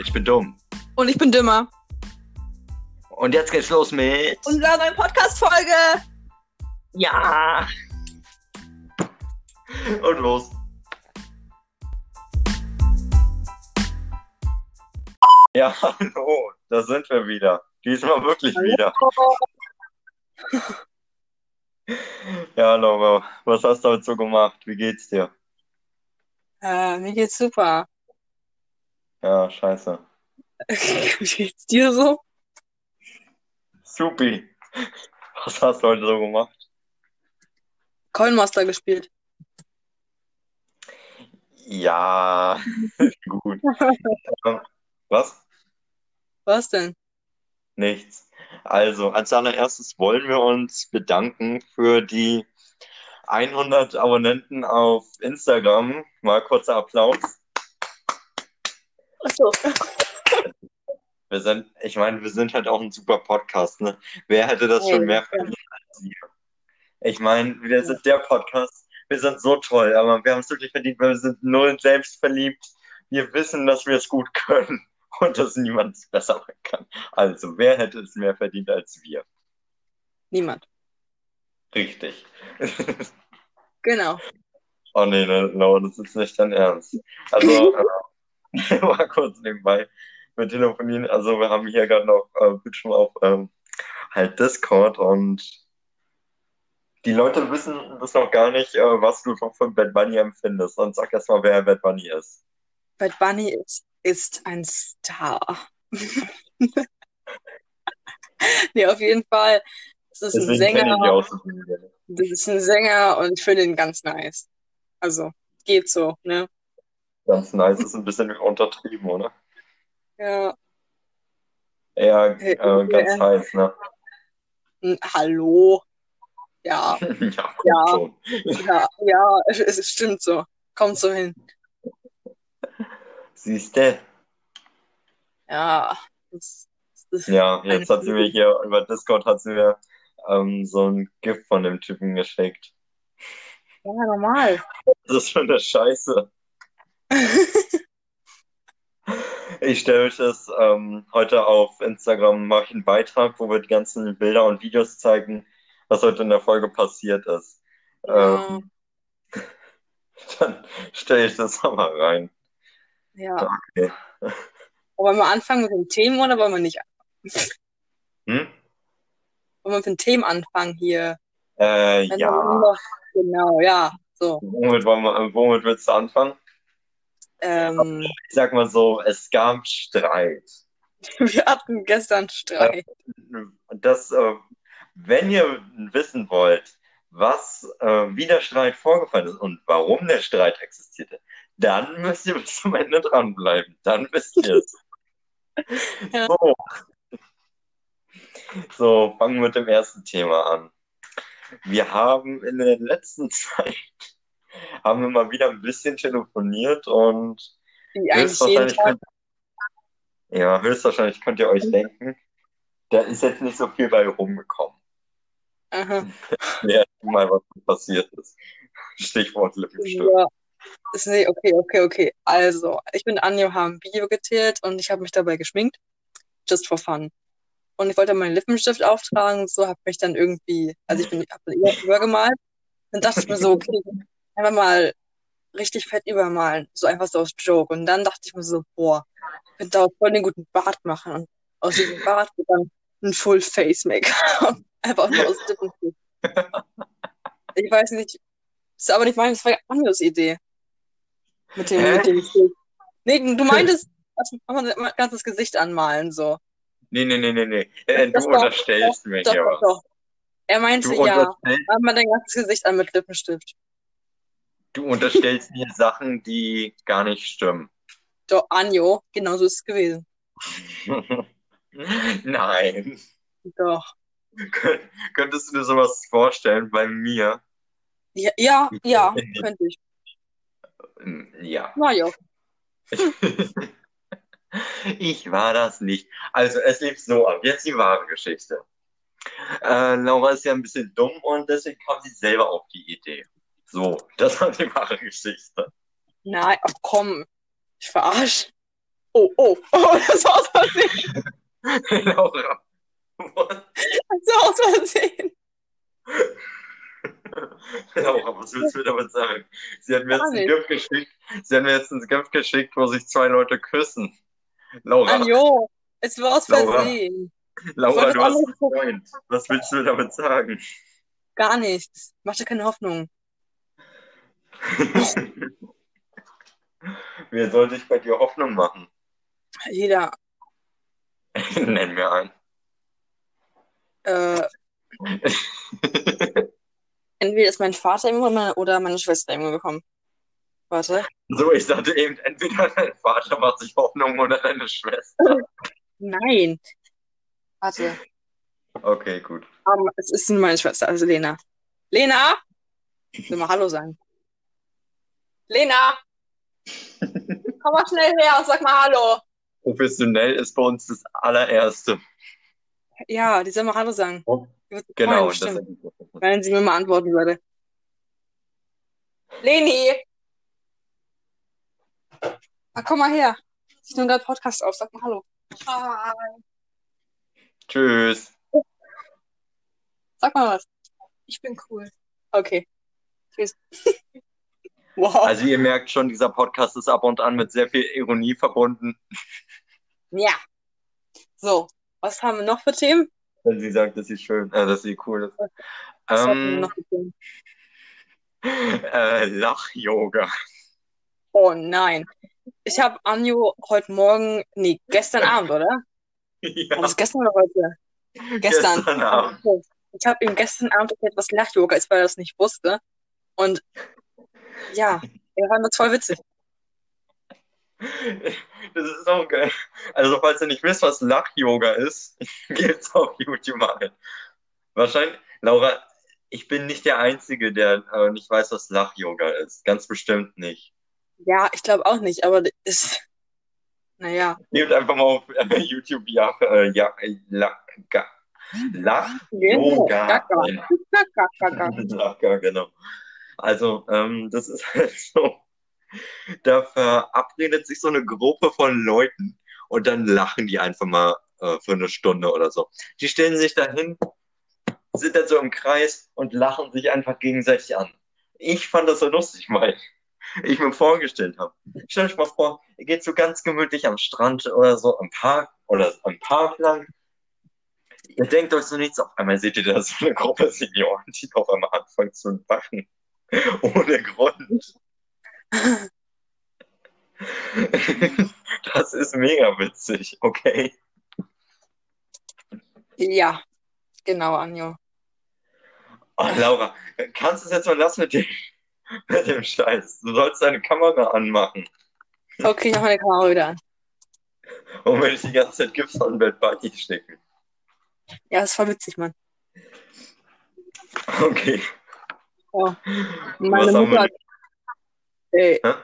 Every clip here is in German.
Ich bin dumm. Und ich bin dümmer. Und jetzt geht's los mit. Unserer neuen Podcast-Folge. Ja! Und los. Ja, hallo, da sind wir wieder. Diesmal wirklich wieder. Ja, Laura, was hast du heute so gemacht? Wie geht's dir? Äh, mir geht's super. Ja, scheiße. Wie geht's dir so? Supi. Was hast du heute so gemacht? Coinmaster gespielt. Ja, gut. Ähm, Was? Was denn? Nichts. Also, als allererstes wollen wir uns bedanken für die 100 Abonnenten auf Instagram. Mal kurzer Applaus. Achso. Wir sind, ich meine, wir sind halt auch ein super Podcast, ne? Wer hätte das schon Ja, mehr verdient als wir? Ich meine, wir sind der Podcast. Wir sind so toll, aber wir haben es wirklich verdient, weil wir sind null selbstverliebt. Wir wissen, dass wir es gut können und dass niemand es besser machen kann. Also, wer hätte es mehr verdient als wir? Niemand. Richtig. Genau. Oh nee, ne, no, das ist nicht dein Ernst. Also, mal kurz nebenbei mit telefonieren. Also, wir haben hier gerade noch äh, Bildschirm auf ähm, halt Discord und die Leute wissen das noch gar nicht, äh, was du noch von Bad Bunny empfindest. Und sag erst mal, wer Bad Bunny ist. Bad Bunny ist, ist ein Star. Nee, auf jeden Fall. Das ist ein Deswegen die Sänger. gut. Das ist ein Sänger und ich finde ihn ganz nice. Also, geht so, ne? Ganz nice, ist ein bisschen untertrieben, oder? Ja. Ja, Äh, ganz äh, heiß, ne? Hm, Hallo. Ja, Ja, ja, ja, ja, es, stimmt so. Kommt so hin. Siehste? Ja, das, das Ja, jetzt hat sie mir hier über Discord hat sie mir ähm, so ein GIF von dem Typen geschickt. ja, normal. Das ist schon eine Scheiße. Ich stelle euch das ähm, heute auf Instagram, mache ich einen Beitrag, wo wir die ganzen Bilder und Videos zeigen, was heute in der Folge passiert ist. Ja, Ähm, dann stelle ich das mal rein. ja. Okay. Wollen wir anfangen mit den Themen oder wollen wir nicht? Hm? Wollen wir mit den Themen anfangen hier? Äh, Wenn ja. noch- Genau, ja. So. Womit, wollen wir, womit willst du anfangen? Ähm, Ich sag mal so, es gab Streit. wir hatten gestern Streit. Und das, äh, wenn ihr wissen wollt, was, äh, wie der Streit vorgefallen ist und warum der Streit existierte, dann müsst ihr bis zum Ende dranbleiben. Dann wisst ihr es. Ja. So. So, fangen wir mit dem ersten Thema an. Wir haben in der letzten Zeit haben wir mal wieder ein bisschen telefoniert und höchstwahrscheinlich könnt, ja, höchstwahrscheinlich könnt ihr euch denken, da ist jetzt nicht so viel bei rumgekommen. Aha. Ja, mal was passiert ist. Stichwort Lippenstift. Ja. Nee, okay, okay, okay. Also, ich bin Anjo, haben ein Video geteilt und ich habe mich dabei geschminkt. Just for fun. Und ich wollte meinen Lippenstift auftragen, so habe mich dann irgendwie, also ich bin, habe übergemalt. Dann dachte ich mir so, okay, einfach mal richtig fett übermalen. So einfach so aus Joke. Und dann dachte ich mir so, boah, ich könnte daraus voll den guten Bart machen. Und aus diesem Bart wird dann ein Full-Face-Make-up. Einfach nur aus Lippenstift. Ich weiß nicht, das ist aber nicht meine, das war ja Anjos Idee. Mit dem, Hä? mit dem Schild. Nee, du meintest, dass man ein ganzes Gesicht anmalen, so. Nee, nee, nee, nee, nee. Äh, du unterstellst Doch, hier doch, was. doch. Er meinte, ja, mal man dein ganzes Gesicht an mit Lippenstift. Du unterstellst mir Sachen, die gar nicht stimmen. Doch, Anjo, genau so ist es gewesen. Nein. Doch. Kön- Könntest du dir sowas vorstellen bei mir? Ja, ja, ja, könnte ich. Ja. Na ja. Ich war das nicht. Also es lief so ab. Jetzt die wahre Geschichte. Äh, Laura ist ja ein bisschen dumm und deswegen kam sie selber auf die Idee. So, das war die wahre Geschichte. Nein, ach komm. Ich verarsch. Oh, oh, oh, das war aus Versehen. Laura. What? Das war aus Versehen. Laura, was willst du mir damit sagen? Sie hat mir Gar jetzt ein nicht. Gift geschickt. Sie hat mir jetzt ein Gift geschickt, wo sich zwei Leute küssen. Laura, Anjo, es war aus Laura. Versehen. Laura, Soll du hast einen? Freund. Was willst du mir damit sagen? Gar nichts. Mach dir keine Hoffnung. Wer soll sich bei dir Hoffnung machen? Jeder, Nenn mir einen. äh, entweder ist mein Vater irgendwann oder meine Schwester irgendwann bekommen. Warte. So, ich sagte eben, entweder dein Vater macht sich Hoffnung oder deine Schwester. Nein. Warte. Okay, gut. Aber es ist meine Schwester, also Lena. Lena! Ich will mal Hallo sagen. Lena! Komm mal schnell her und sag mal Hallo. Professionell ist bei uns das allererste. Ja, die soll mal Hallo sagen. Sich Genau, das wenn sie mir mal antworten würde. Leni! Ah, komm mal her. Ich nehme gerade Podcast auf. Sag mal Hallo. Hi. Tschüss. Sag mal was. Ich bin cool. Okay. Tschüss. wow. Also ihr merkt schon, dieser Podcast ist ab und an mit sehr viel Ironie verbunden. Ja. So, was haben wir noch für Themen? Wenn sie sagt, dass sie schön, äh, dass sie cool ist. Was haben wir Ähm, noch für Themen? äh, Lach-Yoga. Oh nein. Ich habe Anjo heute Morgen, nee, gestern Abend, oder? War Ja, das gestern oder heute? Gestern. gestern Abend. Ich habe ihm gestern Abend erklärt, was Lach-Yoga ist, weil er das nicht wusste. Und ja, er fand das voll witzig. Das ist auch geil. Also, falls ihr nicht wisst, was Lach-Yoga ist, geht's auf YouTube mal. Wahrscheinlich, Laura, ich bin nicht der Einzige, der äh, nicht weiß, was Lach-Yoga ist. Ganz bestimmt nicht. Ja, ich glaube auch nicht, aber das ist, naja, Nehmt einfach mal auf äh, YouTube ja, äh, ja, Lach, ga, Lach-Yoga ein. Gaga. Lager, genau. Also, ähm, das ist halt so. Da verabredet sich so eine Gruppe von Leuten und dann lachen die einfach mal äh, für eine Stunde oder so. Die stellen sich da hin, sind dann so im Kreis und lachen sich einfach gegenseitig an. Ich fand das so lustig, weil ich mir vorgestellt habe. Stellt euch mal vor, ihr geht so ganz gemütlich am Strand oder so am Park oder am Park lang. Ihr denkt euch so nichts, auf einmal seht ihr da so eine Gruppe Senioren, die auf einmal anfangen zu lachen. Ohne Grund. Das ist mega witzig, okay? Ja, genau, Anjo. Oh, Laura, kannst du es jetzt mal lassen mit dem, mit dem Scheiß? Du sollst deine Kamera anmachen. Okay, ich mach meine Kamera wieder an. Und wenn ich die ganze Zeit Gips an Bett Buddy stecken. Ja, das ist voll witzig, Mann. Okay. Oh. Meine Was Mutter hat, ey, Hä?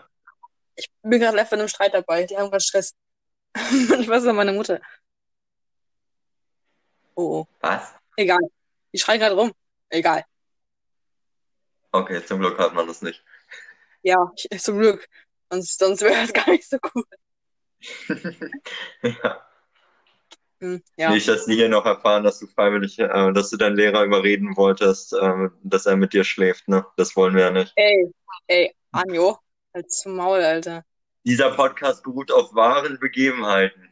ich bin gerade live bei einem Streit dabei. Die haben gerade Stress. ich weiß nicht, meine Mutter. Oh, oh. Was? Egal. Die schreien gerade rum. Egal. Okay, zum Glück hat man das nicht. Ja, ich, zum Glück. Sonst, sonst wäre das gar nicht so cool. ja. Hm, ja. Nicht, dass die hier noch erfahren, dass du freiwillig, äh, dass du deinen Lehrer überreden wolltest, äh, dass er mit dir schläft, ne? Das wollen wir ja nicht. Ey, ey, Anjo, halt zum Maul, Alter. Dieser Podcast beruht auf wahren Begebenheiten.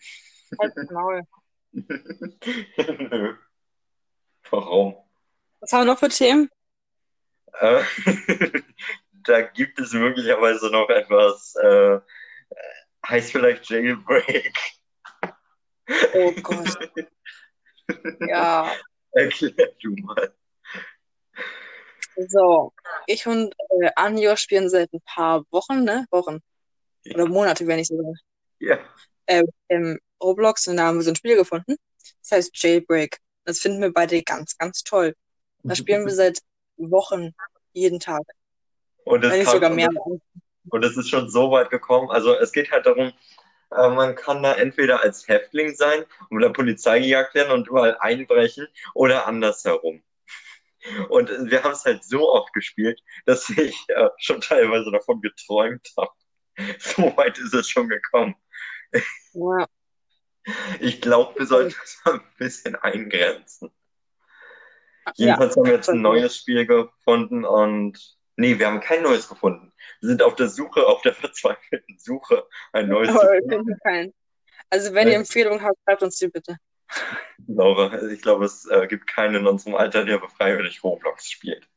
Halt zum Maul. Nö. Warum? Was haben wir noch für Themen? Äh, da gibt es möglicherweise noch etwas, äh, heißt vielleicht Jailbreak. Oh Gott. Ja, Erklär du mal. so. Ich und äh, Anjo spielen seit ein paar Wochen, ne? Wochen. Oder Monate, wenn ich so sagen. Ja. Äh, im Roblox und da haben wir so ein Spiel gefunden. Das heißt Jailbreak. Das finden wir beide ganz, ganz toll. Da spielen wir seit Wochen, jeden Tag. Und kann- sogar mehr. Und es ist schon so weit gekommen. Also es geht halt darum, äh, man kann da entweder als Häftling sein und der Polizei gejagt werden und überall einbrechen oder andersherum. Und wir haben es halt so oft gespielt, dass ich äh, schon teilweise davon geträumt habe. So weit ist es schon gekommen. Ja. Ich glaube, wir sollten das mal ein bisschen eingrenzen. Jedenfalls haben wir jetzt ein neues Spiel gefunden und nee, wir haben kein neues gefunden. Wir sind auf der Suche, auf der verzweifelten Suche, ein neues Aber zu finden. keinen. Also wenn ihr Empfehlungen habt, schreibt uns die bitte. Laura, ich glaube, es äh, gibt keinen in unserem Alter, der freiwillig Roblox spielt.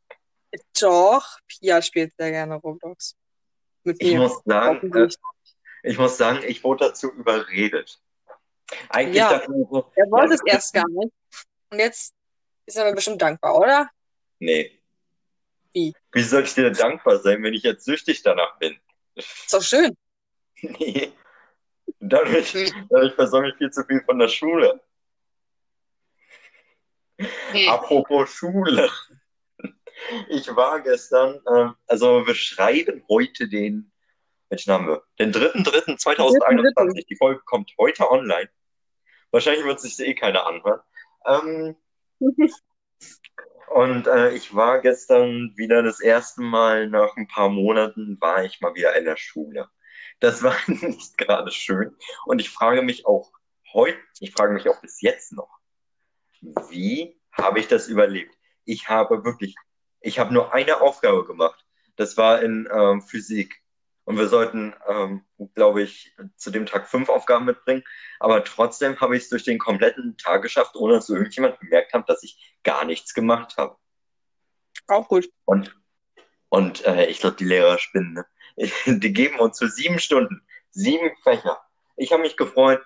Doch, Pia spielt sehr gerne Roblox. Mit Ich muss sagen, äh, ich muss sagen, ich wurde dazu überredet. Eigentlich Ja. dachte ich mir so, Er wollte ja, es erst gar nicht. Und jetzt ist er mir bestimmt dankbar, oder? Nee. Wie? Wie soll ich dir dankbar sein, wenn ich jetzt süchtig danach bin? Ist doch schön. Nee. Dadurch, dadurch versäume ich viel zu viel von der Schule. Apropos Schule. Ich war gestern, ähm, also wir schreiben heute den, welchen haben wir? Den 3.3.2021. Die Folge kommt heute online. Wahrscheinlich wird sich eh keiner anhören. Ähm, und äh, ich war gestern wieder das erste Mal nach ein paar Monaten, war ich mal wieder in der Schule. Das war nicht gerade schön. Und ich frage mich auch heute, ich frage mich auch bis jetzt noch, wie habe ich das überlebt? Ich habe wirklich, ich habe nur eine Aufgabe gemacht. Das war in ähm, Physik. Und wir sollten, ähm, glaube ich, zu dem Tag fünf Aufgaben mitbringen. Aber trotzdem habe ich es durch den kompletten Tag geschafft, ohne dass so irgendjemand bemerkt hat, dass ich gar nichts gemacht habe. Auch gut. Und, und äh, ich glaube, die Lehrer spinnen. Ne? Die geben uns für sieben Stunden sieben Fächer. Ich habe mich gefreut.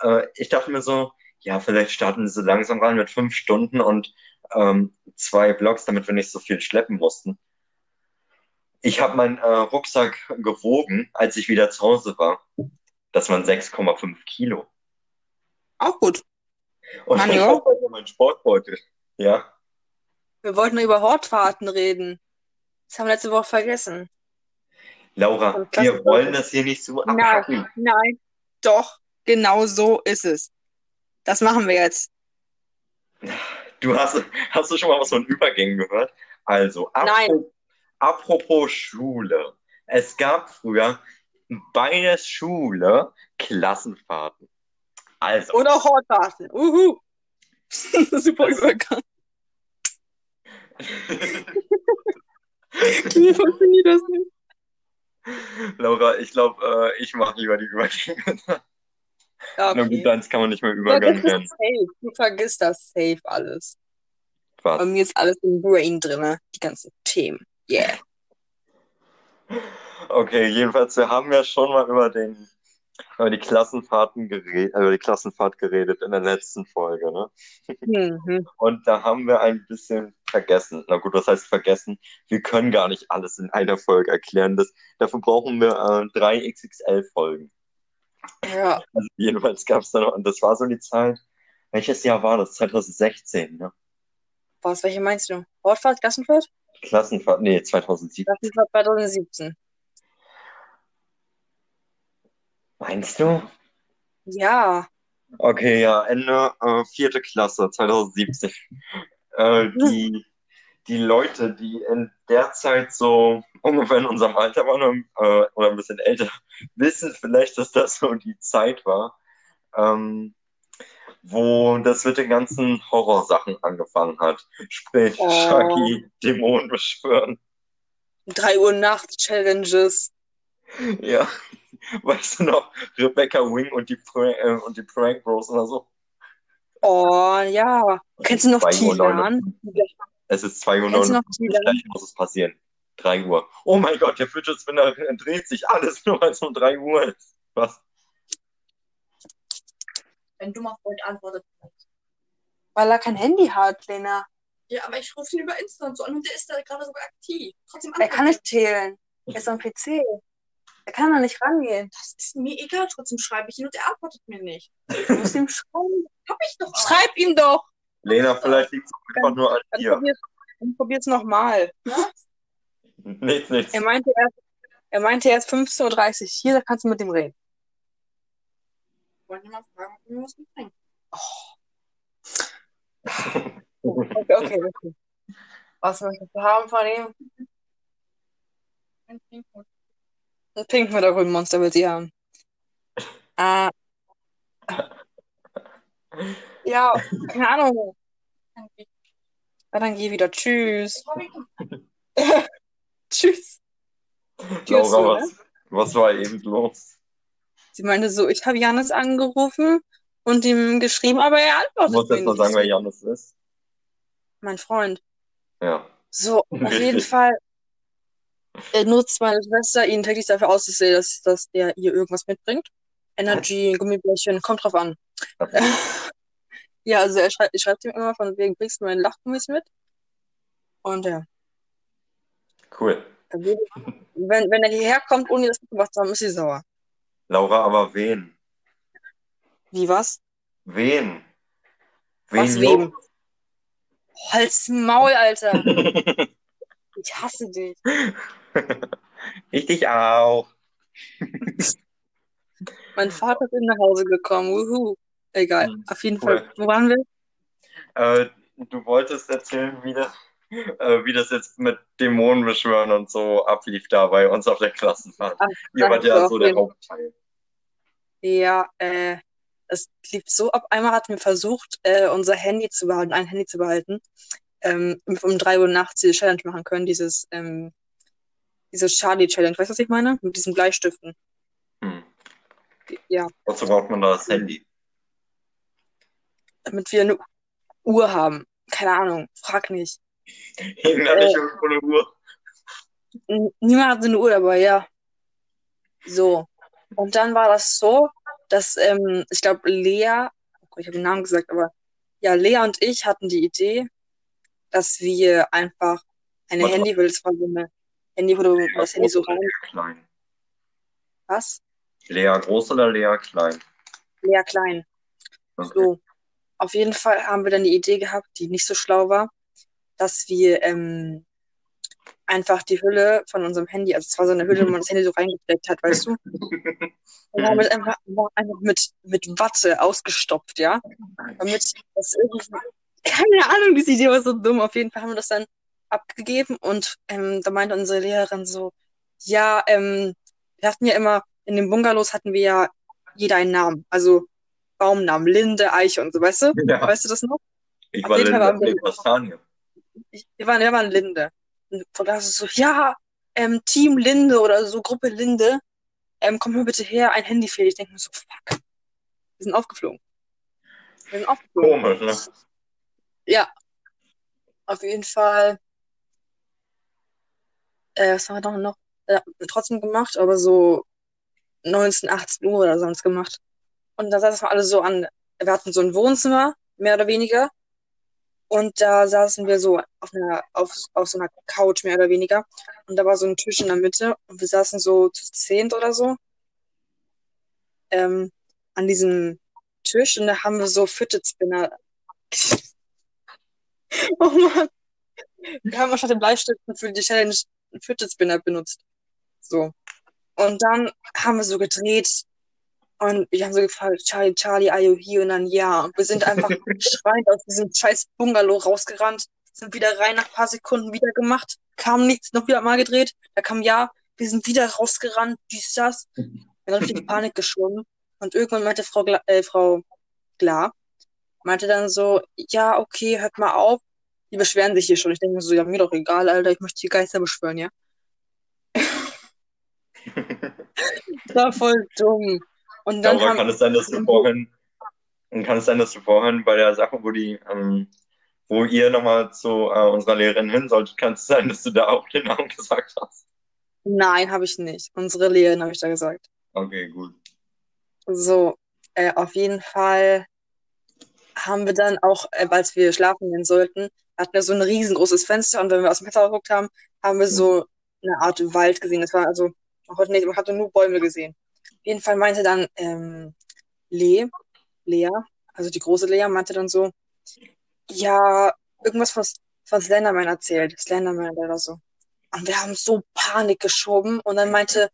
Äh, ich dachte mir so, ja, vielleicht starten sie langsam rein mit fünf Stunden und ähm, zwei Blocks, damit wir nicht so viel schleppen mussten. Ich habe meinen äh, Rucksack gewogen, als ich wieder zu Hause war. Das waren 6,5 Kilo. Auch gut. Und Mann, ich ja. habe meinen Sportbeutel. Ja. Wir wollten nur über Hortfahrten reden. Das haben wir letzte Woche vergessen. Laura, wir wollen das hier nicht so Nein, abhacken. nein, doch, genau so ist es. Das machen wir jetzt. Du hast, hast du schon mal was von Übergängen gehört? Also, Nein. Apropos, Schule. Es gab früher bei der Schule Klassenfahrten. Also, Oder Hortfahrten. Uhu. Super Übergang. Wie funktioniert das nicht? Laura, ich glaube, äh, ich mache lieber die Übergänge. Ja, Na gut, okay. deins kann man nicht mehr Übergang nennen. Du vergisst das safe alles. Bei Was? mir ist alles im Brain drinne. Die ganzen Themen. Yeah. Okay, jedenfalls, wir haben ja schon mal über den, über die Klassenfahrten geredet, über die Klassenfahrt geredet in der letzten Folge, ne? Mhm. Und da haben wir ein bisschen vergessen. Na gut, was heißt vergessen? Wir können gar nicht alles in einer Folge erklären. Das, dafür brauchen wir äh, drei XXL-Folgen. Ja, Also jedenfalls gab es da noch, und das war so die Zeit, welches Jahr war das? 2016, ne? was, welche meinst du? Hortfahrt, Klassenfahrt? Klassenfahrt, nee, 2007. Klassenfahrt 2017. Meinst du? Ja. Okay, ja, Ende äh, vierte Klasse, 2017. Äh, die, die Leute, die in der Zeit so ungefähr in unserem Alter waren äh, oder ein bisschen älter, wissen vielleicht, dass das so die Zeit war, ähm, wo das mit den ganzen Horrorsachen angefangen hat. Sprich, Oh. Shaggy, Dämonen beschwören. 3 Uhr nachts Challenges. Ja, weißt du noch, Rebecca Wing und die, Pra äh, und die Prank Bros oder so? Oh, ja. Kennst du noch 2 Uhr Tilan? 59. Es ist 2 Uhr Kennst du noch 59, Tilan? gleich muss es passieren. 3 Uhr. Oh mein Gott, der Fidget Spinner dreht sich alles nur, weil es um 3 Uhr ist. Was? Dein dummer Freund antwortet nicht. Weil er kein Handy hat, Lena. Ja, aber ich rufe ihn über Insta und so an und der ist da gerade sogar aktiv. Trotzdem Er kann nicht zählen. Er ist am PC. Er kann da nicht rangehen. Das ist mir egal, trotzdem schreibe ich ihn und er antwortet mir nicht. Du musst ihm schreiben. Hab ich doch auch. Schreib ihm doch. Lena, vielleicht liegt es einfach nur an Dann dir. probier's, dann probier's nochmal. Nichts, nichts. Er meinte erst, er meinte erst 15.30 Uhr. Hier, da kannst du mit ihm reden. Wollte mal fragen, ob mir was mitbringst. Okay, okay, okay. Was möchtest du haben von ihm? Ein Pinkpot. Ein Pink mit der grünen Monster will sie haben. Äh, ja, keine Ahnung. Ja, dann geh wieder. Tschüss. Tschüss. Tschüss, Laura, was, was war eben los? Sie meinte so, ich habe Janis angerufen und ihm geschrieben, aber er Du antwortet musst mir jetzt mal nicht. sagen, wer Janis ist. Mein Freund. Ja. So, auf Richtig. jeden Fall äh, nutzt meine Schwester ihn täglich dafür aus, dass, er- dass, dass er ihr irgendwas mitbringt. Energy, Gummibärchen, kommt drauf an. Ja, also er schreibt, ich schreibe ihm immer von wegen, bringst du meinen Lachgummis mit? Und ja, Cool. wenn, wenn er hierher kommt, ohne das mitgebracht zu haben, ist sie sauer. Laura, aber wen? Wie was? Wen? Was juckt? wem? Halt's Maul, Alter. Ich hasse dich. ich dich auch. Mein Vater ist nach Hause gekommen. Wuhu. Egal. Hm, Auf jeden cool. Fall. Wo waren wir? Äh, du wolltest erzählen, wie das, äh, wie das jetzt mit Dämonenbeschwören und so ablief da bei uns auf der Klassenfahrt. Ach, Ihr wart ja so der Hauptteil. Ja, äh, es lief so ab. Einmal hatten wir versucht, äh, unser Handy zu behalten, ein Handy zu behalten, ähm, um drei Uhr nachts diese Challenge machen können, dieses, ähm, diese Charlie-Challenge. Weißt du, was ich meine? Mit diesen Bleistiften. Hm. Ja, Wozu braucht man da das Handy? damit wir eine Uhr haben. Keine Ahnung, frag nicht. Hing da nicht irgendwo eine Uhr? Niemand hatte eine Uhr dabei, ja. So. Und dann war das so, dass, ähm, ich glaube, Lea, oh ich habe den Namen gesagt, aber ja, Lea und ich hatten die Idee, dass wir einfach eine Handy, weil es war so eine Handy, wo du Lea das Handy so rein, Lea klein? was? Lea groß oder Lea klein? Lea klein. Okay. So. Auf jeden Fall haben wir dann die Idee gehabt, die nicht so schlau war, dass wir ähm, einfach die Hülle von unserem Handy, also es war so eine Hülle, wo man das Handy so reingesteckt hat, weißt du? Und haben es einfach, einfach mit, mit Watte ausgestopft, ja? Damit das irgendwie, keine Ahnung, diese Idee war so dumm. Auf jeden Fall haben wir das dann abgegeben und ähm, da meinte unsere Lehrerin so, ja, ähm, wir hatten ja immer, in den Bungalows hatten wir ja jeder einen Namen, also Baumnamen, Linde, Eiche und so, weißt du? Ja, Weißt du das noch? ich auf war nee, Kastanie. Wir, waren, wir waren Linde. Und von da ist es so, ja, ähm, Team Linde oder so, Gruppe Linde, ähm, komm mal bitte her, ein Handy fehlt. Ich denke mir so, fuck. Wir sind aufgeflogen. Wir sind aufgeflogen. Komisch, ne? Ja, auf jeden Fall. Äh, was haben wir doch noch? Äh, trotzdem gemacht, aber so 19, 18 Uhr oder so haben wir es gemacht. Und da saßen wir alle so an, wir hatten so ein Wohnzimmer, mehr oder weniger. Und da saßen wir so auf einer, auf, auf so einer Couch, mehr oder weniger. Und da war so ein Tisch in der Mitte und wir saßen so zu zehnt oder so ähm, an diesem Tisch und da haben wir so Fidget Spinner. oh Mann. Wir haben statt den Bleistiften für die Challenge einen Fidget Spinner benutzt. So. Und dann haben wir so gedreht und wir haben so gefragt, Charlie, Charlie, are you here? Und dann ja. Und wir sind einfach schreiend aus diesem scheiß Bungalow rausgerannt, sind wieder rein nach ein paar Sekunden wieder gemacht, kam nichts, noch wieder mal gedreht, da kam ja, wir sind wieder rausgerannt, dies, das. Wir haben richtig Panik geschoben. Und irgendwann meinte Frau, Gla äh, Frau Glar, meinte dann so, ja, okay, hört mal auf. Die beschweren sich hier schon. Ich denke mir so, ja, mir doch egal, Alter, ich möchte die Geister beschwören, ja. Das war voll dumm. Und dann haben, kann es sein, dass du vorhin, und kann es sein, dass du vorhin bei der Sache, wo die, ähm, wo ihr nochmal zu äh, unserer Lehrerin hin solltet, kann es sein, dass du da auch den Namen gesagt hast? nein, habe ich nicht. Unsere Lehrerin habe ich da gesagt. Okay, gut. So, äh, auf jeden Fall haben wir dann auch, äh, als wir schlafen gehen sollten, hatten wir so ein riesengroßes Fenster und wenn wir aus dem Fenster geguckt haben, haben wir so eine Art Wald gesehen. Das war also, man konnte nicht, man hatte nur Bäume gesehen. Auf jeden Fall meinte dann ähm, Le, Lea, also die große Lea, meinte dann so, ja, irgendwas von, von Slenderman erzählt. Slenderman oder so. Und wir haben so Panik geschoben und dann meinte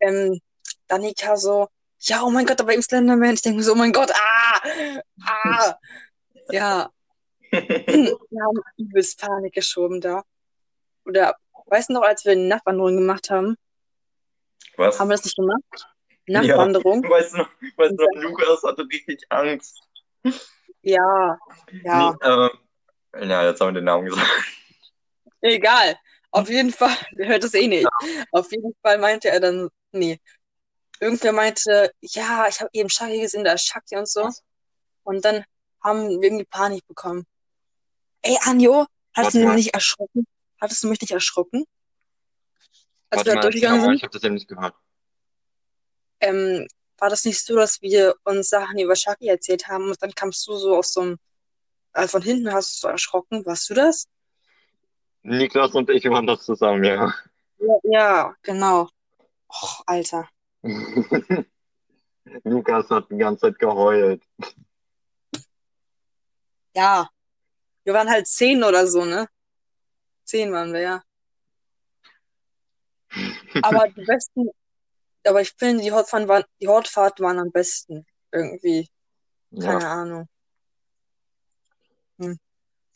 ähm, Danika so, ja, oh mein Gott, aber im Slenderman. Ich denke mir so, oh mein Gott, ah, ah. Ja, wir haben übelst Panik geschoben da. Oder, weißt du noch, als wir eine Nachtwanderung gemacht haben, Was? haben wir das nicht gemacht? Nachtwanderung. Weißt du noch, weißt du noch, Lukas hatte richtig Angst. Ja, ja. Nee, äh, ja, jetzt haben wir den Namen gesagt. Egal. Auf jeden Fall, der hört es eh nicht. Auf jeden Fall meinte er dann, nee. Irgendwer meinte, ja, ich habe eben Shaggy gesehen, da ist Shaggy und so. Und dann haben wir irgendwie Panik bekommen. Ey, Anjo, hattest Warte du mich nicht erschrocken? Hattest du mich nicht erschrocken? Als Warte wir mal, durchgegangen sind? ich habe das eben nicht gehört. Ähm, war das nicht so, dass wir uns Sachen über Shaggy erzählt haben und dann kamst du so aus so einem, äh, von hinten hast du so erschrocken, warst du das? Niklas und ich waren das zusammen, ja. Ja, ja genau. Och, Alter. Lukas hat die ganze Zeit geheult. Ja. Wir waren halt zehn oder so, ne? Zehn waren wir, ja. Aber die besten, aber ich finde, die Hortfahrten waren, die Hortfahrten waren am besten. Irgendwie. Keine Ja. Ahnung.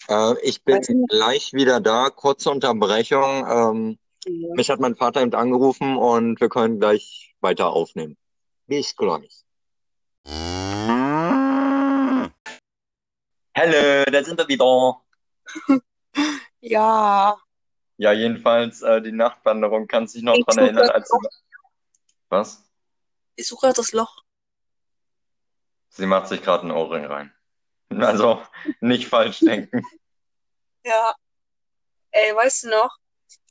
Äh, ich bin Weißt du- gleich wieder da. Kurze Unterbrechung. Ähm, Ja. mich hat mein Vater eben angerufen und wir können gleich weiter aufnehmen. Bis gleich. Hallo, da sind wir wieder. Ja. Ja, jedenfalls äh, die Nachtwanderung. Kannst dich noch Ich dran suche erinnern, als du... Was? Ich suche gerade das Loch. Sie macht sich gerade einen Ohrring rein. Also, nicht falsch denken. Ja. Ey, weißt du noch,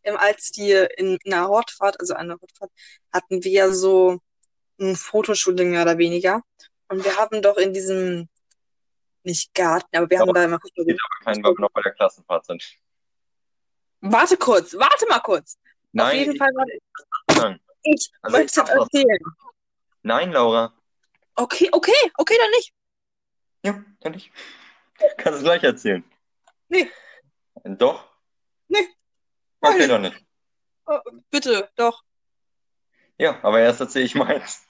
als die in, in einer Hortfahrt, also einer Hortfahrt, hatten wir ja so ein Fotoshooting mehr oder weniger. Und wir haben doch in diesem, nicht Garten, aber wir haben Aber da immer Fußball Geht aber kein, weil wir noch bei der Klassenfahrt sind. Warte kurz, warte mal kurz. Auf Nein, jeden Fall, warte, nein. Ich Also was. erzählen. Nein, Laura. Okay, okay, okay, dann nicht. Ja, kann ich. Kannst du gleich erzählen. Nee. Doch? Nee. Okay, Nein. doch nicht. Oh, bitte, doch. Ja, aber erst erzähle ich meins.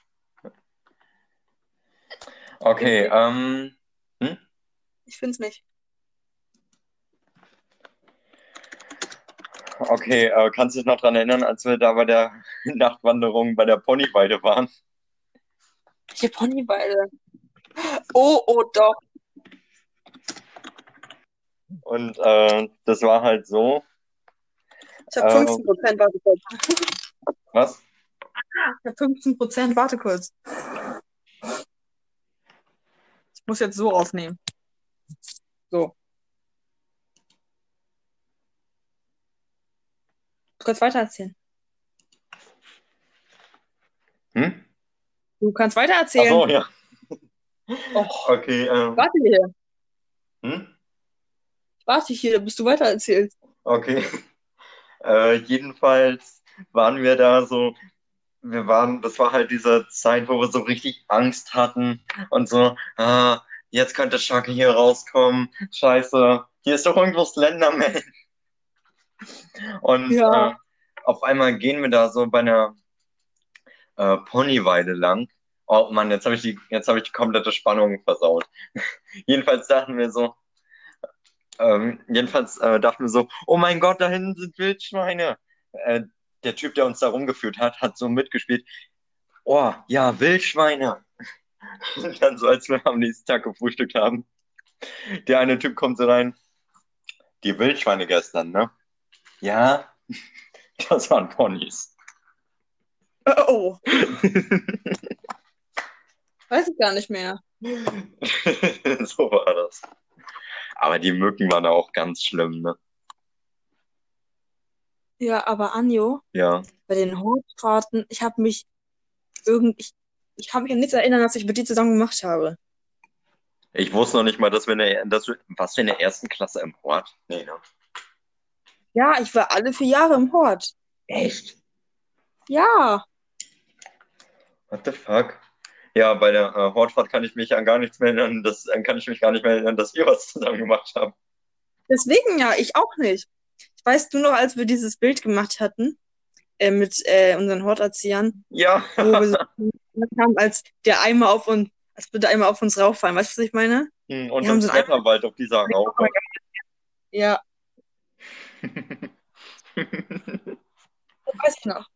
Okay, ähm, Ich find's nicht. Okay, äh, kannst du dich noch dran erinnern, als wir da bei der Nachtwanderung bei der Ponyweide waren? Welche Ponyweide? Oh, oh, doch. Und äh, das war halt so, Ich habe Ähm. 15 Prozent, warte kurz. was? Ich habe 15 Prozent, warte kurz. Ich muss jetzt so aufnehmen. So. Kurz weitererzählen. Hm? Du kannst Ach weitererzählen. so, ja. Oh, Okay, ähm, warte hier. hm? Warte hier, bis du weitererzählst. Okay. Äh, jedenfalls waren wir da so, wir waren, das war halt diese Zeit, wo wir so richtig Angst hatten und so, ah, jetzt könnte Shaggy hier rauskommen. Scheiße, hier ist doch irgendwo Slenderman. Und Ja. äh, auf einmal gehen wir da so bei einer äh, Ponyweide lang. Oh Mann, jetzt habe ich die, jetzt habe ich die komplette Spannung versaut. Jedenfalls dachten wir so, ähm, jedenfalls äh, dachten wir so, oh mein Gott, da hinten sind Wildschweine. Äh, der Typ, der uns da rumgeführt hat, hat so mitgespielt. Oh, ja, Wildschweine. Und dann so, als wir am nächsten Tag gefrühstückt haben. Der eine Typ kommt so rein. Die Wildschweine gestern, ne? Ja, das waren Ponys. Oh, weiß ich gar nicht mehr. so war das. Aber die Mücken waren auch ganz schlimm, ne? Ja, aber Anjo, Ja. bei den Hortfahrten, ich habe mich irgend, ich, ich kann mich an nichts erinnern, was ich mit dir zusammen gemacht habe. Ich wusste noch nicht mal, dass wir in der, dass wir, was wir in der ersten Klasse im Hort? Nee, ne? Ja, ich war alle vier Jahre im Hort. Echt? Ja, What the fuck? Ja, bei der äh, Hortfahrt kann ich mich an gar nichts mehr erinnern, das, äh, kann ich mich gar nicht mehr erinnern, dass ihr was zusammen gemacht habt. deswegen ja, ich auch nicht. Weißt du noch, als wir dieses Bild gemacht hatten, äh, mit äh, unseren Horterziehern, Ja, wo wir so haben, als der Eimer auf uns, als würde der Eimer auf uns rauffallen. Weißt du, was ich meine? Hm, und Wir haben so Wetterwald auf dieser Raupe. Ja, weiß ich noch.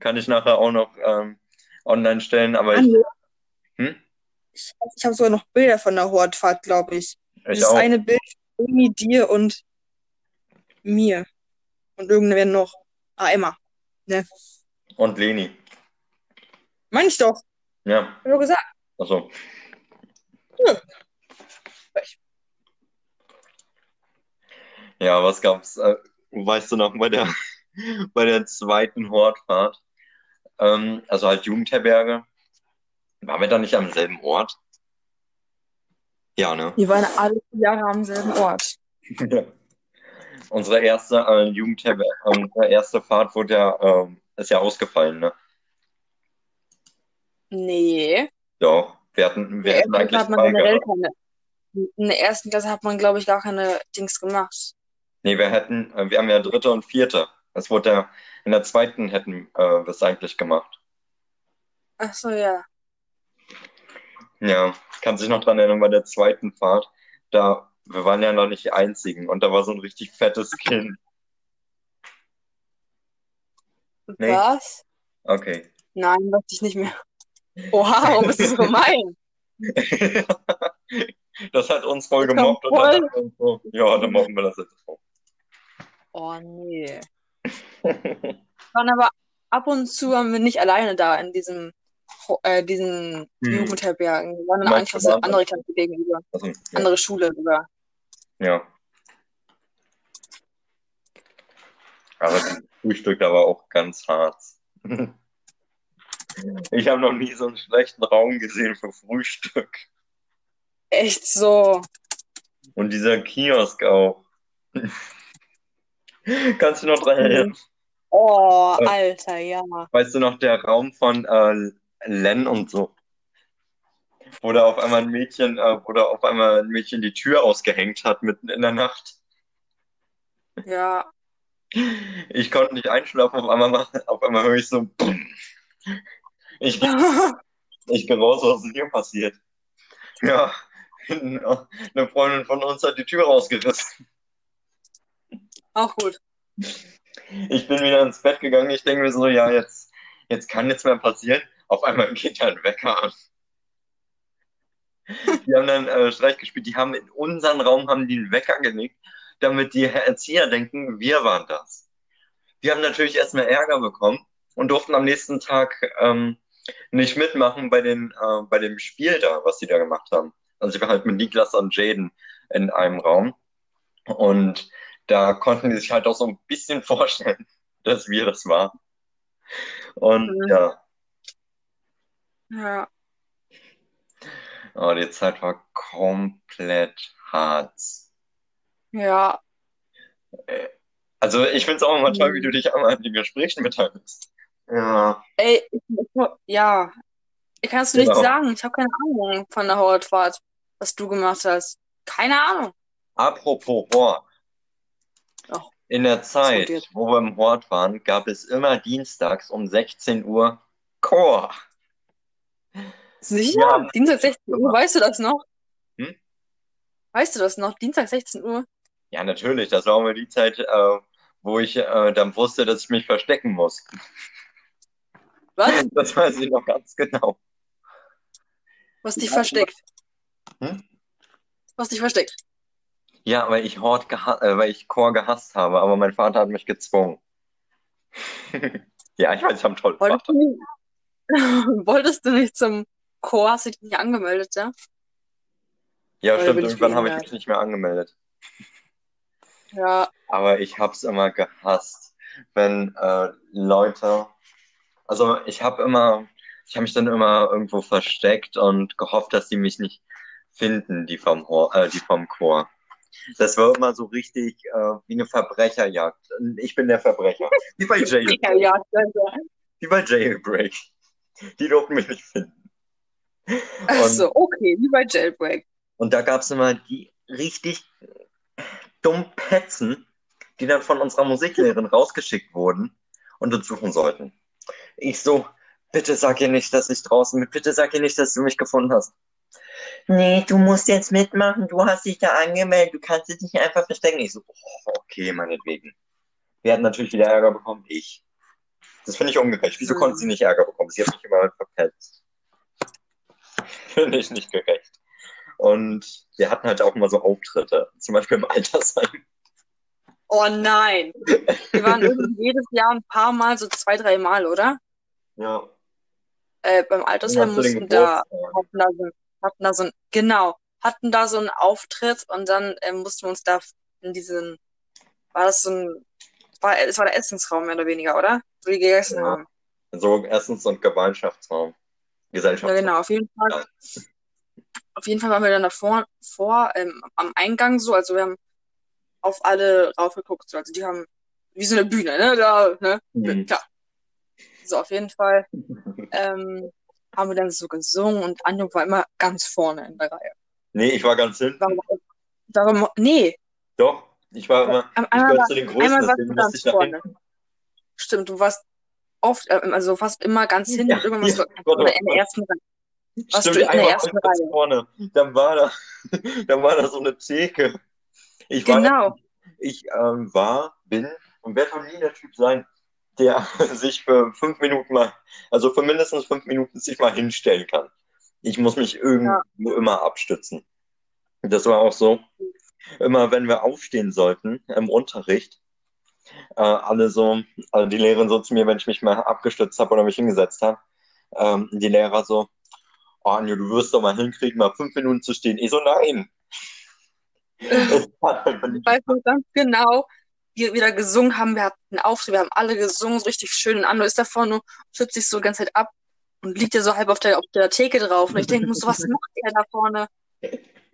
Kann ich nachher auch noch ähm, online stellen, aber ich, hm? ich, ich habe sogar noch Bilder von der Hortfahrt, glaube ich. ich Das auch. eine Bild von Amy, dir und mir. Und irgendwer noch. Ah, Emma. Ne? Und Leni. Meine ich doch. Ja, Hab ich gesagt. also. Ja. Ja, was gab's? Äh, weißt du noch, bei der, bei der zweiten Hortfahrt, ähm, also halt Jugendherberge, waren wir da nicht am selben Ort? Ja, ne? Wir waren alle Jahre am selben Ort. Ja. Unsere erste äh, Jugendherberge, unsere erste Fahrt wurde ja, ähm, ist ja ausgefallen, ne? Nee. Doch, wir hatten, wir ersten eigentlich hat man generell keine. In der ersten Klasse hat man, glaube ich, gar keine Dings gemacht. Nee, wir hätten, äh, wir haben ja dritte und vierte. Es wurde ja, in der zweiten hätten äh, wir es eigentlich gemacht. Ach so, ja. Ja, kann sich noch dran erinnern, bei der zweiten Fahrt, da, wir waren ja noch nicht die Einzigen und da war so ein richtig fettes Kind. Nee. Was? Okay. Nein, weiß ich nicht mehr. Oha, warum bist du so gemein? Das hat uns voll Das gemobbt und dann voll- so, ja, dann machen wir das jetzt auch. Oh, nee. Waren aber ab und zu waren wir nicht alleine da in diesem, äh, diesen Hm. Jugendherbergen. Wir waren Klasse, wir waren- andere Klasse gegenüber. Also, ja. Andere Schule sogar. ja. Aber das Frühstück da war auch ganz hart. Ich habe noch nie so einen schlechten Raum gesehen für Frühstück. Echt so. Und dieser Kiosk auch. Kannst du noch dran erinnern? Oh, Ja. Alter, ja. Weißt du noch, der Raum von äh, Len und so? Wo da auf einmal ein Mädchen, äh, wo da auf einmal ein Mädchen die Tür ausgehängt hat mitten in der Nacht. Ja. Ich konnte nicht einschlafen, auf einmal, auf einmal höre ich so. Ich, ich gehe raus, was ist hier passiert? Ja, eine Freundin von uns hat die Tür rausgerissen. Auch gut. Ich bin wieder ins Bett gegangen. Ich denke mir so, ja, jetzt, jetzt kann nichts mehr passieren. Auf einmal geht ein Wecker an. Die haben dann äh, Streich gespielt. Die haben in unseren Raum haben die einen Wecker gelegt, damit die Erzieher denken, wir waren das. Wir haben natürlich erstmal Ärger bekommen und durften am nächsten Tag ähm, nicht mitmachen bei, den, äh, bei dem Spiel da, was die da gemacht haben. Also ich war halt mit Niklas und Jaden in einem Raum und da konnten die sich halt auch so ein bisschen vorstellen, dass wir das waren. Und Mhm. ja, Ja. aber die Zeit war komplett hart. Ja. Also ich finde es auch immer toll, Mhm. wie du dich einmal an den Gesprächen beteiligst. Ja, Ey, ich, ja. Ich kann es dir nicht Genau. sagen. Ich habe keine Ahnung von der Hortfahrt, was du gemacht hast. Keine Ahnung. apropos Hort. Ach, In der Zeit, wo wir im Hort waren, gab es immer dienstags um 16 Uhr Chor. Sicher? Ja. Dienstag 16 Uhr, weißt du das noch? Hm? Weißt du das noch? Dienstag 16 Uhr? Ja, natürlich, das war immer die Zeit, äh, wo ich äh, dann wusste, dass ich mich verstecken muss. Was? Das weiß ich noch ganz genau. Was dich Ja, versteckt? Hm? Was dich versteckt? Ja, weil ich Hort geha äh, weil ich Chor gehasst habe, aber mein Vater hat mich gezwungen. Ja, ich weiß, ich habe einen tollen Wolltest Vater. du nicht, wolltest du nicht zum Chor? Hast du dich nicht angemeldet, ja? Ja, Oder stimmt, irgendwann habe ich mich nicht mehr angemeldet. Ja. Aber ich hab's immer gehasst, wenn äh, Leute, also ich habe immer, ich habe mich dann immer irgendwo versteckt und gehofft, dass die mich nicht finden, die vom, Hor äh, die vom Chor. Das war immer so richtig äh, wie eine Verbrecherjagd. Ich bin der Verbrecher. Wie bei Jailbreak. Ja, ja, ja. Wie bei Jailbreak. Die durften mich nicht finden. Ach Und- so, okay, wie bei Jailbreak. Und da gab's immer die richtig dummen Petzen, die dann von unserer Musiklehrerin rausgeschickt wurden und uns suchen sollten. Ich so, bitte sag ihr nicht, dass ich draußen bin. Bitte sag ihr nicht, dass du mich gefunden hast. Nee, du musst jetzt mitmachen. Du hast dich da angemeldet. Du kannst dich nicht einfach verstecken. Ich so, oh, okay, meinetwegen. Wer hat natürlich wieder Ärger bekommen? Ich. Das finde ich ungerecht. Wieso Hm. konnte sie nicht Ärger bekommen? Sie hat mich immer verpetzt. Finde ich nicht gerecht. Und wir hatten halt auch immer so Auftritte, zum Beispiel im Altersheim. Oh nein. Wir waren jedes Jahr ein paar Mal, so zwei, drei Mal, oder? Ja. Äh, beim Altersheim mussten da, Geburtstagen. Hatten da so, ein, genau, hatten da so einen Auftritt und dann ähm, mussten wir uns da in diesen, war das so ein, war, es war der Essensraum mehr oder weniger, oder? Wo die gegessen Ja. haben. So Essens- und Gemeinschaftsraum. Ja, Gesellschaftsraum. genau, auf jeden Fall. Auf jeden Fall waren wir dann davor, vor, ähm, am Eingang so, also wir haben auf alle raufgeguckt, so, also die haben, wie so eine Bühne, ne, da, ne, Mhm. klar. So, auf jeden Fall, ähm, haben wir dann so gesungen und Anjo war immer ganz vorne in der Reihe. Nee, ich war ganz hinten. Warum, warum, nee, Doch, ich war immer, ich einmal, war- zu den Größten, einmal warst deswegen du musste ganz ich nach vorne. hinten. Stimmt, du warst oft, also fast immer ganz hinten Ja, und irgendwann warst ja, du ganz warte, vorne in der ersten Reihe. Warst Stimmt, du in der ersten war Reihe? vorne. Dann war da, dann war da so eine Theke. Ich war, Genau. ich ähm, war, bin und werde noch nie der Typ sein, der sich für fünf Minuten mal, also für mindestens fünf Minuten sich mal hinstellen kann. Ich muss mich irgendwo immer abstützen. Das war auch so. Immer wenn wir aufstehen sollten im Unterricht, äh, alle so, also die Lehrerin so zu mir, wenn ich mich mal abgestützt habe oder mich hingesetzt habe, ähm, die Lehrer so, oh Anjo, du wirst doch mal hinkriegen, mal fünf Minuten zu stehen. Ich so, nein. Ich weiß noch ganz genau, wir wieder gesungen haben. Wir hatten einen Auftritt, wir haben alle gesungen, so richtig schön. Und Anno ist da vorne, schützt sich so die ganze Zeit ab und liegt ja so halb auf der, auf der Theke drauf. Und ich denke mir so, was macht er da vorne?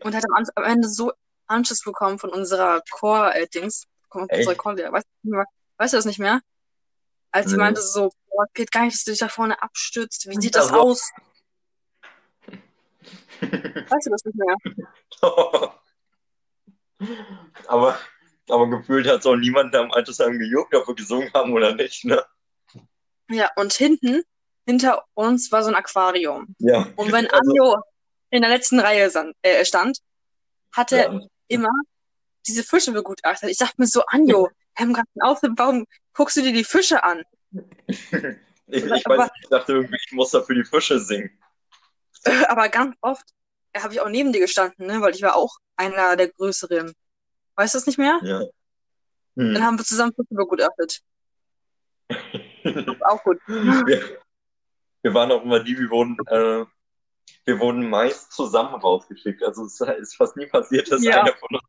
Und hat am, am Ende so Anschiss bekommen von unserer Chor-Dings, von unserer? Chorlehrer. Weißt, du weißt du das nicht mehr? Als sie Nee. meinte so, boah, geht gar nicht, dass du dich da vorne abstützt. Wie sieht das so. aus? Weißt du das nicht mehr? aber, aber gefühlt hat es auch niemand am Altersheim gejuckt, ob wir gesungen haben oder nicht, ne? Ja, und hinten, hinter uns war so ein Aquarium. Ja. Und wenn Also- Anjo in der letzten Reihe äh, stand, hat er Ja. immer diese Fische begutachtet. Ich dachte mir so, Anjo, wir haben gerade einen Auftritt, warum guckst du dir die Fische an? Ich, ich Aber- weiß, ich dachte irgendwie, ich muss da für die Fische singen. Aber ganz oft habe ich auch neben dir gestanden, ne? weil ich war auch einer der Größeren. Weißt du das nicht mehr? Ja. Dann Hm. haben wir zusammen Fische begutachtet. Auch gut. wir, wir waren auch immer die, wir wurden, äh, wir wurden meist zusammen rausgeschickt. Also es ist fast nie passiert, dass Ja. einer von uns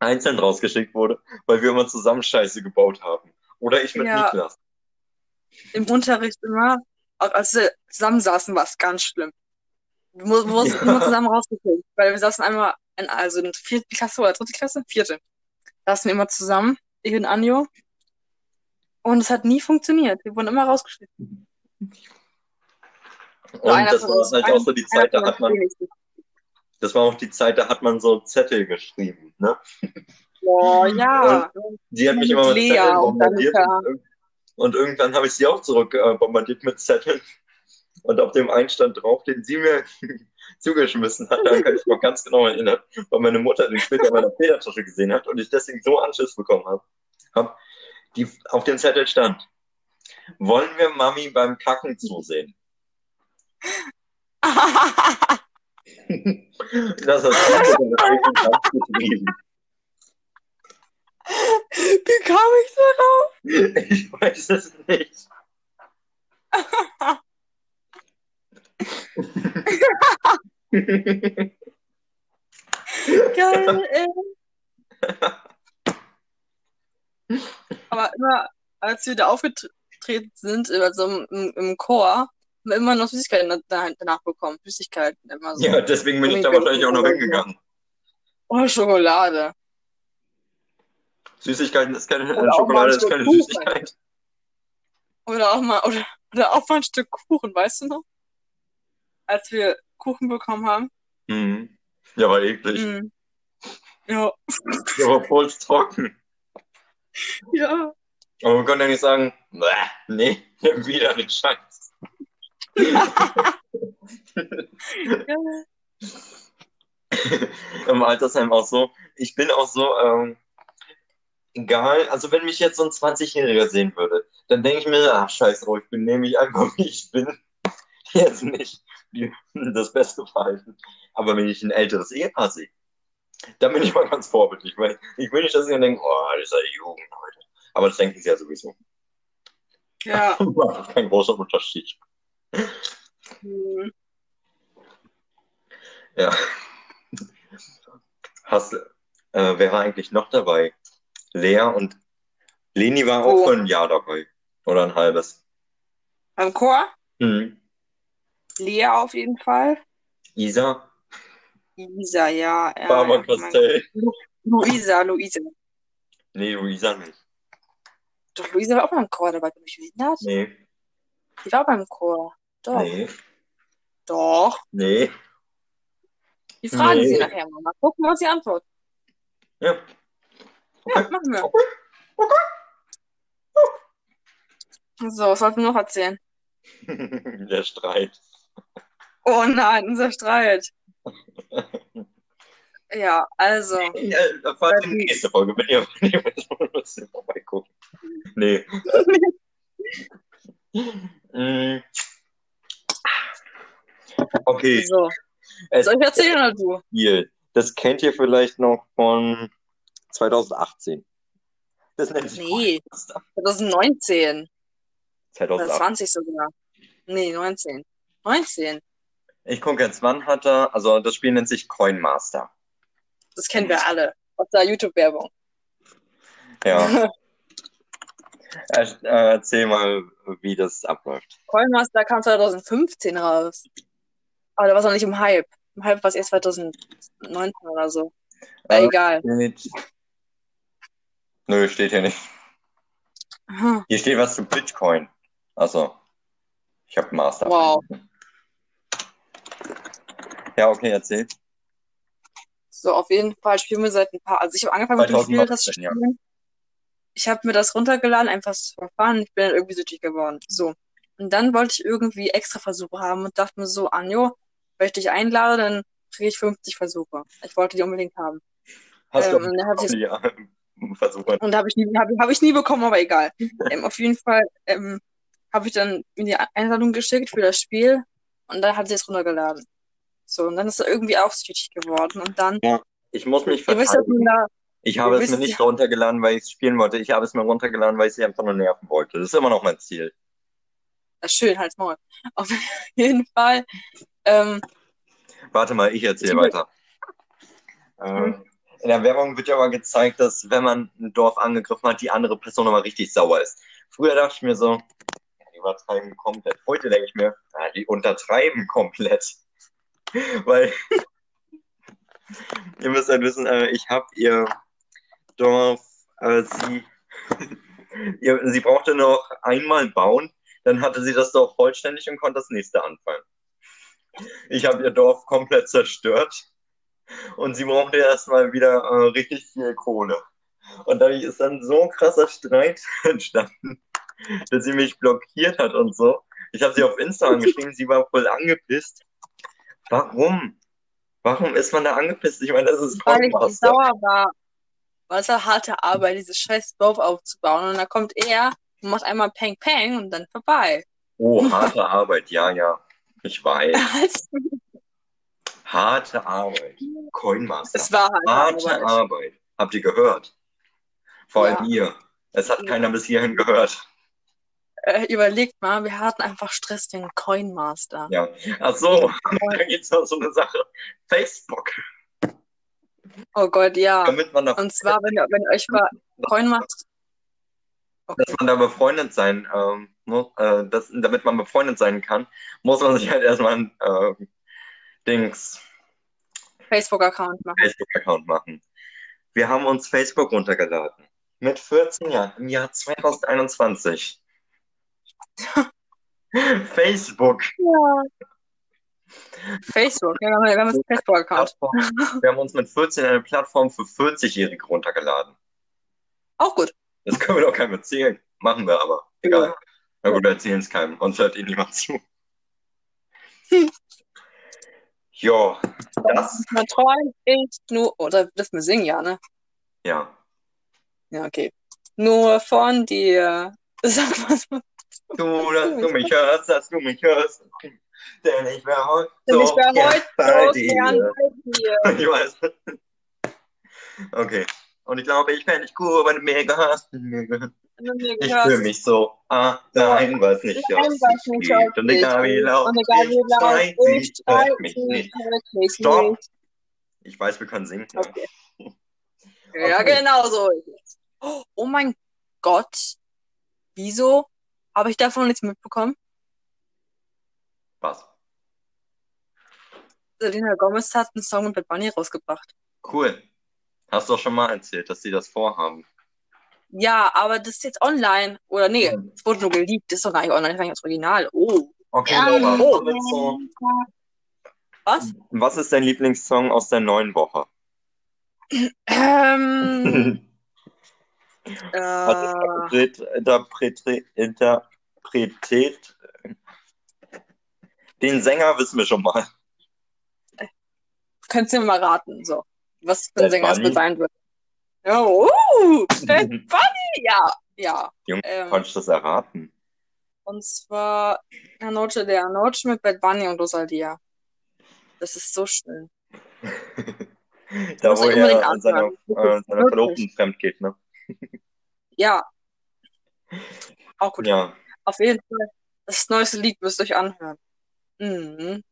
einzeln rausgeschickt wurde, weil wir immer zusammen Scheiße gebaut haben. Oder ich mit Ja. Niklas. Im Unterricht immer, auch als wir zusammensaßen, war es ganz schlimm. Wir mu- wir wurden immer zusammen rausgeschickt, weil wir saßen einmal in, also in vierten Klasse oder dritte Klasse? Vierte. Saßen wir immer zusammen, ich und Anjo. Und es hat nie funktioniert. Wir wurden immer rausgeschickt. Nur Und einer das war halt auch so die Zeit, da hat man, das war auch die Zeit, da hat man so Zettel geschrieben, ne? Boah, ja. Die hat mich immer mit Lea Zetteln und bombardiert und, und irgendwann habe ich sie auch zurück äh, bombardiert mit Zetteln. Und auf dem einen stand drauf, den sie mir zugeschmissen hat. Da kann ich mich ganz genau erinnern, weil meine Mutter den später in meiner Federtasche gesehen hat und ich deswegen so Anschiss bekommen habe. Hab, die auf dem Zettel stand, wollen wir Mami beim Kacken zusehen? Das eigenen Land getrieben. Wie kam ich darauf? Ich weiß es nicht. Geil, ey. Aber immer, als wir da aufgetreten sind, also im, im, im Chor, haben wir immer noch Süßigkeiten da- danach bekommen. Süßigkeiten immer so. Ja, deswegen bin ich da wahrscheinlich auch noch hingegangen. Oh, Schokolade. Süßigkeiten ist keine, Oder Schokolade ist keine Kuchen. Süßigkeit. Oder auch mal, oder, oder auch mal ein Stück Kuchen, weißt du noch? Als wir Kuchen bekommen haben. Mhm. Ja, war eklig. Mm. Ja. Der war voll trocken. Ja. Aber man konnte ja nicht sagen, "Bäh, nee, wieder den Scheiß. Im Altersheim auch so. Ich bin auch so, ähm, egal. Also wenn mich jetzt so ein 20-Jähriger sehen würde, dann denke ich mir, ach scheiß drauf, ich bin nämlich einfach wie ich bin. Jetzt nicht die, das beste Verhalten. Aber wenn ich ein älteres Ehepaar sehe, dann bin ich mal ganz vorbildlich, weil ich will nicht, dass sie dann denken, oh, das ist ja Jugend heute. Aber das denken sie ja sowieso. Ja. Das ist kein großer Unterschied. Hm. Ja. Hast, äh, wer war eigentlich noch dabei? Lea und Leni war auch Wo? für ein Jahr dabei. Oder ein halbes. Beim Chor? Hm. Lea auf jeden Fall. Isa, Luisa, ja. ja Barbara Castell. Luisa, Luisa. Nee, Luisa nicht. Doch, Luisa war auch beim Chor dabei. Bin ich behindert? Nee, Die war beim Chor. Doch. nee, Doch. nee. Die fragen Nee. sie nachher mal. Mal gucken, was sie antworten. Ja. Ja, machen wir. So, was wollten wir noch erzählen? Der Streit. Oh nein, unser Streit. Ja, also. Ja, erfahrt in der nächsten Folge, wenn ihr, wenn ihr müsst vorbeigucken. Nee. Mm. Okay, So. es Soll ich erzählen oder du? Spiel. Das kennt ihr vielleicht noch von 2018. Das nennt sich Nee, Coinmaster. 2019. Oder 2018. 20 sogar. Nee, 19. 19. Ich gucke jetzt, wann hat er, also das Spiel nennt sich Coinmaster. Das kennen wir alle. Aus der YouTube-Werbung. Ja. Äh, erzähl mal, wie das abläuft. Coinmaster kam 2015 raus. Aber da war es noch nicht im Hype. Im Hype war es erst 2019 oder so. Äh, Äh, egal. Steht- Nö, steht hier nicht. Hm. Hier steht was zu Bitcoin. Also, ich habe Master. Wow. Ja, okay, erzähl. So, auf jeden Fall spielen wir seit ein paar. Also ich habe angefangen mit dem Spiel, das zu 2019, ja. spielen. Ich habe mir das runtergeladen, einfach so verfahren. Ich bin dann irgendwie süchtig geworden. So. Und dann wollte ich irgendwie extra Versuche haben und dachte mir so, Anjo, wenn ich dich einlade, dann kriege ich 50 Versuche. Ich wollte die unbedingt haben. Hast Ähm, du hab ich- ja, versuchen. Und habe ich nie, hab, hab ich nie bekommen, aber egal. ähm, auf jeden Fall ähm, habe ich dann mir die Einladung geschickt für das Spiel und dann hat sie es runtergeladen. So, und dann ist er irgendwie auch süchtig geworden. Und dann, Ich muss mich verteidigen. da, Ich habe es mir nicht runtergeladen, weil ich es spielen wollte. Ich habe es mir runtergeladen, weil ich sie einfach nur nerven wollte. Das ist immer noch mein Ziel. ist schön, halt's Maul. Auf jeden Fall, ähm, Warte mal, ich erzähle weiter. Ähm, in der Werbung wird ja aber gezeigt, dass wenn man ein Dorf angegriffen hat, die andere Person aber richtig sauer ist. Früher dachte ich mir so, ja, die übertreiben komplett. Heute denke ich mir, ja, die untertreiben komplett. Weil, ihr müsst halt wissen, äh, ich habe ihr Dorf, äh, sie, ihr, sie brauchte noch einmal bauen, dann hatte sie das Dorf vollständig und konnte das nächste anfangen. Ich habe ihr Dorf komplett zerstört und sie brauchte erstmal wieder äh, richtig viel Kohle. Und dadurch ist dann so ein krasser Streit entstanden, dass sie mich blockiert hat und so. Ich habe sie auf Insta angeschrieben, sie war voll angepisst. Warum? Warum ist man da angepisst? Ich meine, das ist weil ich sauer war. Weil es war harte Arbeit, dieses scheiß Dorf aufzubauen. Und dann kommt er und macht einmal Peng Peng und dann vorbei. Oh, harte Arbeit, ja, ja. Ich weiß. es Harte Arbeit. Coinmaster. war halt Harte Arbeit. Arbeit. Habt ihr gehört? Vor allem Ja. ihr. Es hat Ja. keiner bis hierhin gehört. Äh, überlegt mal, wir hatten einfach Stress wegen Coinmaster. Ja. Ach so, da gibt's noch so eine Sache. Facebook. Oh Gott, ja. Damit man da, Und zwar, wenn ihr, wenn euch bei Coinmaster. Okay. dass man da befreundet sein ähm, muss, äh, das, damit man befreundet sein kann, muss man sich halt erstmal ein äh, Dings Facebook-Account machen. Facebook-Account machen. Wir haben uns Facebook runtergeladen. Mit 14 Jahren, im Jahr 2021. Facebook. Ja. Facebook, ja, wir haben, wir haben einen Facebook-Account. Wir haben uns mit 14 eine Plattform für 40-Jährige runtergeladen. Auch gut. Das können wir doch keinem erzählen. Machen wir aber. Egal. Na gut, wir erzählen es keinem. Uns hört eh niemand zu. Hm. Ja, das, Man träumt ist nur, oder dürfen wir singen, ja, ne? ja. Ja, okay. Nur von dir. Sag was. Du, dass du mich hörst, dass du mich hörst. Denn ich wäre heute Denn so ich gern heute bei dir. bei dir. Ich weiß. Okay. Und ich glaube, ich fände dich cool, wenn du mir gehörst. Ich fühle mich so allein, was nicht Nein, aus was sich nicht geht. auf Und egal wie laut ich laut schrei, ich sie hört mich nicht. Stopp. Ich weiß, wir können singen. Ja. Okay. Ja, Okay. genau so. Oh mein Gott. Wieso habe ich davon nichts mitbekommen? Was? Selena Gomez hat einen Song mit Bad Bunny rausgebracht. Cool. Hast du doch schon mal erzählt, dass sie das vorhaben. Ja, aber das ist jetzt online. Oder nee, es wurde nur geleakt. Das ist doch gar nicht online, das war nicht das Original. Oh. Okay, Ja. Laura, Oh. Was? was ist dein Lieblingssong aus der neuen Woche? Ähm, äh, ist interpretiert, interpretiert? Den Sänger wissen wir schon mal. könntest du mir mal raten, so. Was für ein Sänger es Bunny. mit sein wird. Oh, uh, Bad Bunny, ja, ja. Junge, Ähm, konntest du das erraten? Und zwar La Noche de Noche mit Bad Bunny und Rosalia. Das ist so schön. Da, wo er seiner, äh, seiner. Verlobten fremd geht, ne? Ja. Auch gut. Ja. Auf jeden Fall. Das neueste Lied müsst ihr euch anhören. Mhm.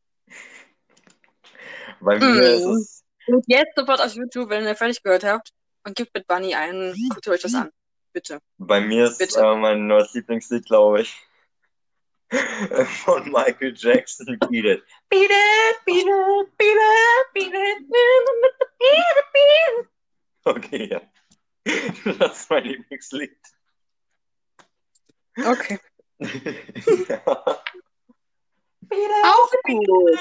Bei mir Mhm. ist es, Und jetzt sofort auf YouTube, wenn ihr fertig gehört habt, und gebt Bad Bunny ein, guckt euch das an. Bitte. bei mir ist Bitte. äh, mein neues Lieblingslied, glaube ich, von Michael Jackson, Beat It. Beat It, Beat It, Beat It, Beat It, Beat It, Beat It. Okay, ja. Das ist mein Lieblingslied. Okay. ja. Auch gut.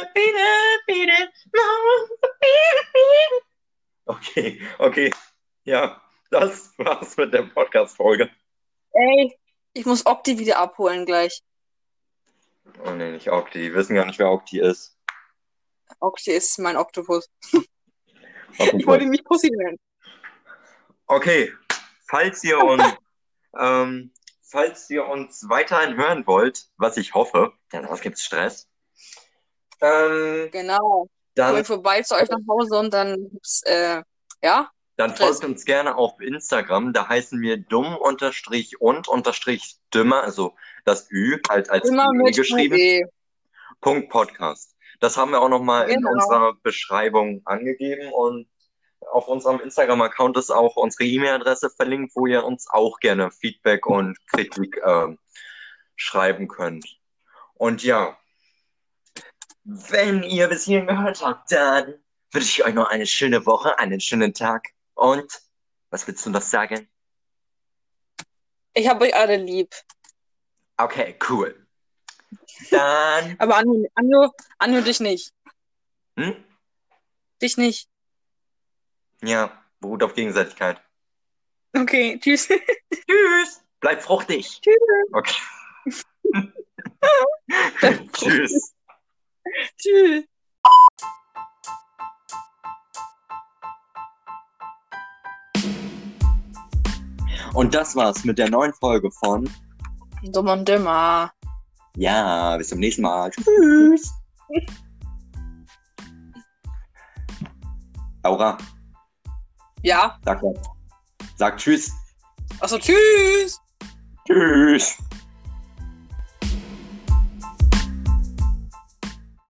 Okay, okay. Ja, das war's mit der Podcast-Folge. Ey, ich muss Okti wieder abholen gleich. Oh nee, nicht Okti. Die wissen gar nicht, wer Okti ist. Okti ist mein Oktopus. Okay, Ich wollte ihn nicht Pussy nennen. Okay. falls ihr uns, ähm, falls ihr uns weiterhin hören wollt, was ich hoffe, denn sonst gibt's Stress, ähm, Genau. dann Kommt vorbei zu euch nach Hause und dann gibt's, äh, ja, Dann folgt uns gerne auf Instagram, da heißen wir dumm unterstrich und unterstrich dümmer, also das Ü halt als immer Ü geschrieben. Punkt Podcast. Das haben wir auch nochmal in Genau. unserer Beschreibung angegeben und auf unserem Instagram-Account ist auch unsere E-Mail-Adresse verlinkt, wo ihr uns auch gerne Feedback und Kritik ähm, schreiben könnt. Und ja, wenn ihr bis hierhin gehört habt, dann wünsche ich euch noch eine schöne Woche, einen schönen Tag und was willst du noch sagen? Ich habe euch alle lieb. Okay, cool. Dann, Aber Anjo, Anjo, Anjo dich nicht. hm? Dich nicht. Ja, beruht auf Gegenseitigkeit. Okay, tschüss. Tschüss. Bleib fruchtig. Tschüss. Okay. Tschüss. tschüss. Und das war's mit der neuen Folge von Dumm und dümmer. Ja, bis zum nächsten Mal. Tschüss. Laura, Ja. sag. Sag Tschüss. Achso, tschüss. Tschüss.